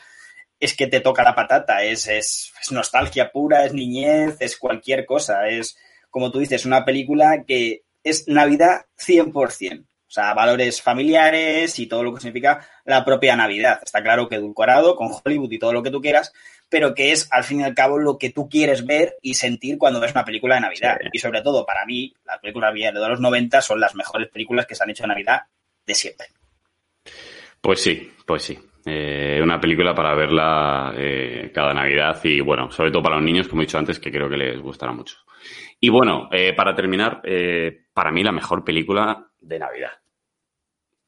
es que te toca la patata. Es, es, es nostalgia pura, es niñez, es cualquier cosa. Es, como tú dices, una película que es Navidad 100%. O sea, valores familiares y todo lo que significa la propia Navidad. Está claro que edulcorado con Hollywood y todo lo que tú quieras, pero que es al fin y al cabo lo que tú quieres ver y sentir cuando ves una película de Navidad. Sí. Y sobre todo, para mí, las películas de los 90 son las mejores películas que se han hecho de Navidad de siempre. Pues sí, pues sí. Eh, una película para verla eh, cada Navidad y bueno, sobre todo para los niños, como he dicho antes, que creo que les gustará mucho. Y bueno, eh, para terminar, para mí la mejor película de Navidad.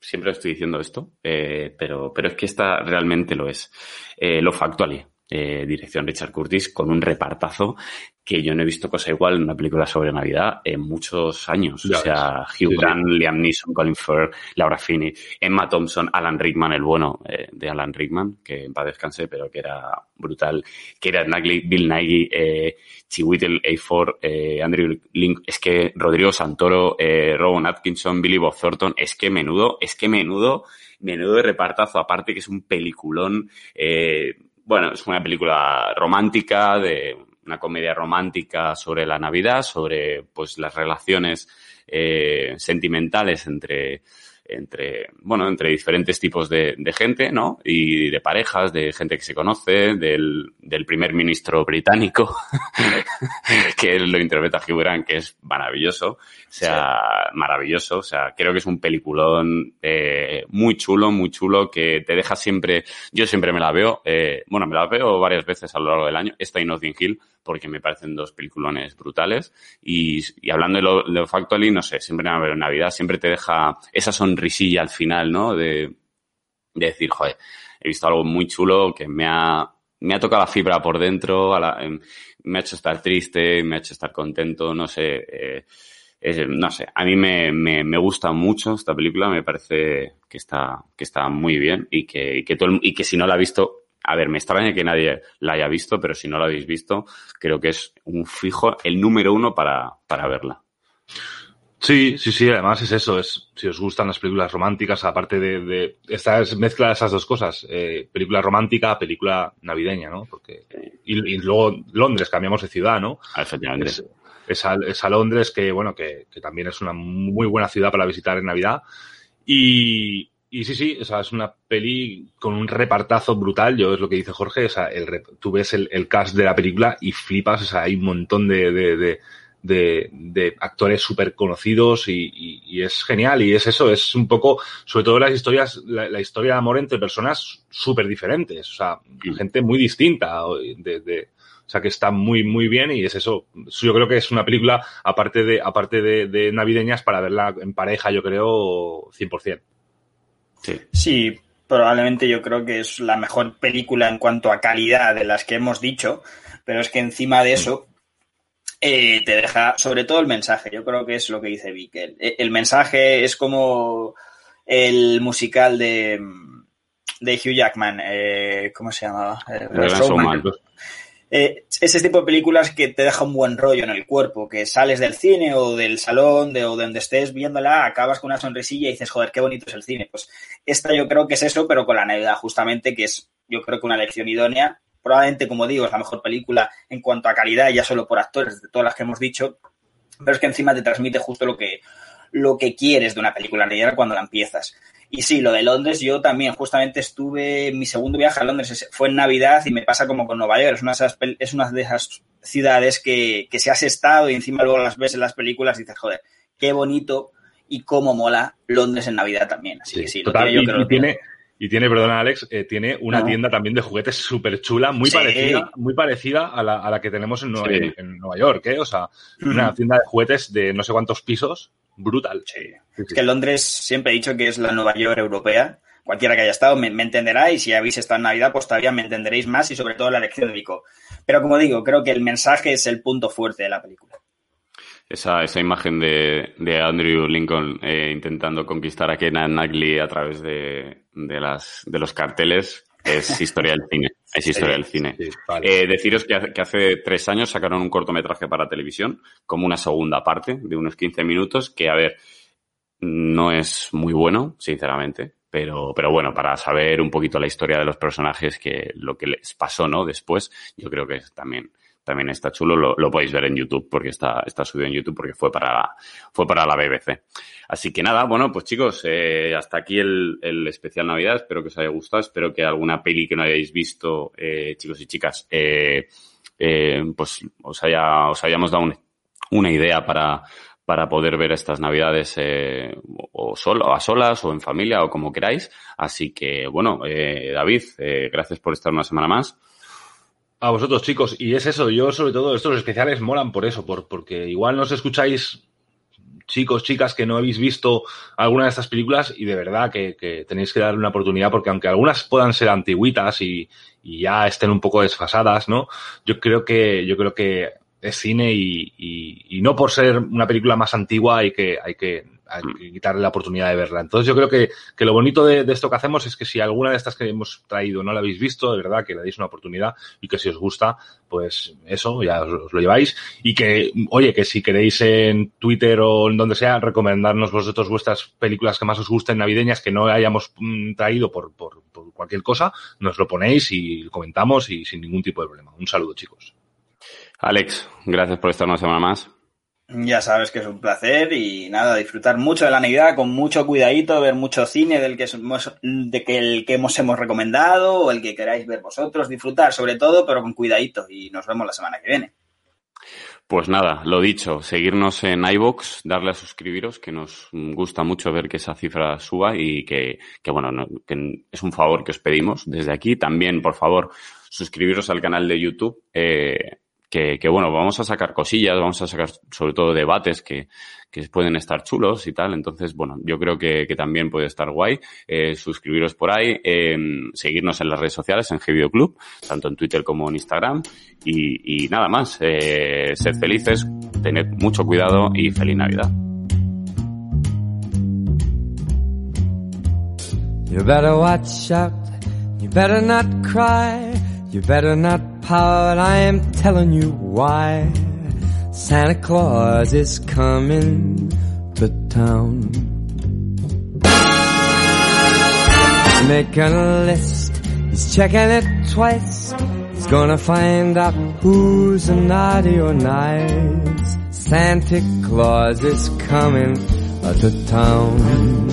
Siempre estoy diciendo esto, eh, pero, pero es que esta realmente lo es. Eh, lo Factually, eh, dirección Richard Curtis, con un repartazo que yo no he visto cosa igual en una película sobre Navidad en muchos años. Ya o sea, ves. Hugh Sí, sí. Grant, Liam Neeson, Colin Firth, Laura Finney, Emma Thompson, Alan Rickman, el bueno eh, de Alan Rickman, que en paz descanse, pero que era brutal, que era Nagley, Bill Nighy, eh, Chiwetel A4, eh, Andrew Link, es que Rodrigo Santoro, eh, Rowan Atkinson, Billy Bob Thornton, es que menudo, es que menudo, menudo de repartazo, aparte que es un peliculón, eh, bueno, es una película romántica, de una comedia romántica sobre la Navidad, sobre pues las relaciones eh, sentimentales entre entre, bueno, entre diferentes tipos de, de gente, ¿no? Y de parejas, de gente que se conoce, del, del primer ministro británico, <laughs> que lo interpreta Hugh Grant, que es maravilloso. O sea, maravilloso. O sea, creo que es un peliculón eh, muy chulo, muy chulo, que te deja siempre, yo siempre me la veo, eh, bueno, me la veo varias veces a lo largo del año, esta y Notting Hill, porque me parecen dos peliculones brutales. Y, y hablando de lo, de Factually, no sé, siempre en Navidad, siempre te deja esa sonrisilla al final, ¿no? De, de decir, joder, he visto algo muy chulo que me ha, me ha tocado la fibra por dentro, em, me ha hecho estar triste, me ha hecho estar contento, no sé, eh, es- no sé, a mí me, me, me gusta mucho esta película, me parece que está, que está muy bien y que, que, todo y que si no la ha visto, a ver, me extraña que nadie la haya visto, pero si no la habéis visto, creo que es un fijo, el número uno para, para verla. Sí, sí, sí, además es eso, es si os gustan las películas románticas, aparte de, de esta es mezcla de esas dos cosas, eh, película romántica, película navideña, ¿no? Porque y, y luego Londres, cambiamos de ciudad, ¿no? Efectivamente. Es, es a, es a Londres que, bueno, que, que también es una muy buena ciudad para visitar en Navidad. Y, y sí, sí, o sea, es una peli con un repartazo brutal, yo es lo que dice Jorge, o sea, el, tú ves el, el cast de la película y flipas, o sea, hay un montón de, de, de, de, actores súper conocidos y, y, y es genial y es eso, es un poco, sobre todo las historias, la, la historia de amor entre personas súper diferentes, o sea, gente muy distinta, de, o sea, que está muy, muy bien y es eso. Yo creo que es una película, aparte de, aparte de, de navideñas, para verla en pareja, yo creo, 100%. Sí. Sí, probablemente yo creo que es la mejor película en cuanto a calidad de las que hemos dicho, pero es que encima de eso eh, te deja, sobre todo el mensaje, yo creo que es lo que dice Vic. El, el mensaje es como el musical de, de Hugh Jackman, eh, ¿cómo se llamaba? Eh, Showman. Showman. Eh, ese tipo de películas que te deja un buen rollo en el cuerpo, que sales del cine o del salón de, o de donde estés viéndola, acabas con una sonrisilla y dices, joder, qué bonito es el cine. Pues esta yo creo que es eso, pero con la Navidad, justamente, que es yo creo que una lección idónea. Probablemente, como digo, es la mejor película en cuanto a calidad, ya solo por actores, de todas las que hemos dicho, pero es que encima te transmite justo lo que, lo que quieres de una película navideña cuando la empiezas. Y sí, lo de Londres, yo también justamente estuve, mi segundo viaje a Londres fue en Navidad y me pasa como con Nueva York, es una de esas, es una de esas ciudades que, que si has estado y encima luego las ves en las películas y dices, joder, qué bonito y cómo mola Londres en Navidad también. Así que sí, lo tiene, yo creo y lo tiene. y tiene, perdona Alex, eh, tiene una No. tienda también de juguetes súper chula, muy Sí. parecida, muy parecida a la, a la que tenemos en Nueva, Sí. en, Nueva York, ¿eh? O sea, una tienda de juguetes de no sé cuántos pisos, brutal. Sí. Es que Londres siempre he dicho que es la Nueva York europea. Cualquiera que haya estado me, me entenderá y si habéis estado en Navidad, pues todavía me entenderéis más y sobre todo la lección de Vico. Pero como digo, creo que el mensaje es el punto fuerte de la película. Esa, esa imagen de, de Andrew Lincoln eh, intentando conquistar a Kenan Knightley a través de, de, las, de los carteles es historia del cine. Es historia del cine. Sí, vale. Eh, deciros que hace, que hace tres años sacaron un cortometraje para televisión, como una segunda parte de unos 15 minutos, que, a ver, no es muy bueno, sinceramente, pero, pero bueno, para saber un poquito la historia de los personajes, que lo que les pasó, ¿no? Después, yo creo que también, también está chulo, lo, lo podéis ver en YouTube, porque está, está subido en YouTube, porque fue para la, fue para la BBC. Así que nada, bueno, pues chicos, eh, hasta aquí el, el especial Navidad, espero que os haya gustado, espero que alguna peli que no hayáis visto, eh, chicos y chicas, eh, eh, pues os haya, os hayamos dado un- una idea para, para poder ver estas navidades eh, o solo, a solas o en familia o como queráis. Así que, bueno, eh, David, eh, gracias por estar una semana más. A vosotros, chicos. Y es eso, yo sobre todo, estos especiales molan por eso, por, porque igual nos escucháis chicos, chicas que no habéis visto alguna de estas películas y de verdad que, que tenéis que darle una oportunidad porque aunque algunas puedan ser antiguitas y, y ya estén un poco desfasadas, ¿no? Yo creo que, yo creo que es cine y, y, y no por ser una película más antigua hay que, hay que, hay que quitarle la oportunidad de verla. Entonces yo creo que, que lo bonito de, de, esto que hacemos es que si alguna de estas que hemos traído no la habéis visto, de verdad que le deis una oportunidad y que si os gusta, pues eso, ya os, os lo lleváis. Y que, oye, que si queréis en Twitter o en donde sea, recomendarnos vosotros vuestras películas que más os gusten navideñas que no hayamos mm, traído por, por, por cualquier cosa, nos lo ponéis y comentamos y sin ningún tipo de problema. Un saludo, chicos. Alex, gracias por estar una semana más. Ya sabes que es un placer y nada, disfrutar mucho de la Navidad con mucho cuidadito, ver mucho cine del que hemos, de que el que hemos, hemos recomendado o el que queráis ver vosotros, disfrutar sobre todo, pero con cuidadito y nos vemos la semana que viene. Pues nada, lo dicho, seguirnos en iVoox, darle a suscribiros, que nos gusta mucho ver que esa cifra suba y que, que bueno, no, que es un favor que os pedimos desde aquí. También, por favor, suscribiros al canal de YouTube. Eh, que, que, bueno, vamos a sacar cosillas, vamos a sacar sobre todo debates que, que pueden estar chulos y tal. Entonces, bueno, yo creo que, que también puede estar guay. Eh, suscribiros por ahí, eh, seguirnos en las redes sociales, en G Club, tanto en Twitter como en Instagram. Y, y nada más, eh, sed felices, tened mucho cuidado y feliz Navidad. You better not pout, I am telling you why. Santa Claus is coming to town. Making a list, he's checking it twice. He's gonna find out who's naughty or nice. Santa Claus is coming to town.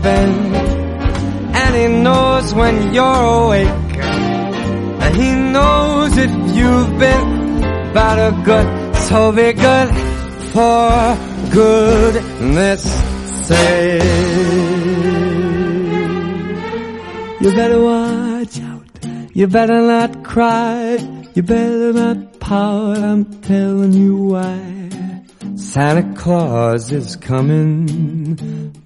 Sleeping and he knows when you're awake. And he knows if you've been bad or good so be good for goodness sake. You better watch out. You better not cry. You better not pout. I'm telling you why. Santa Claus is coming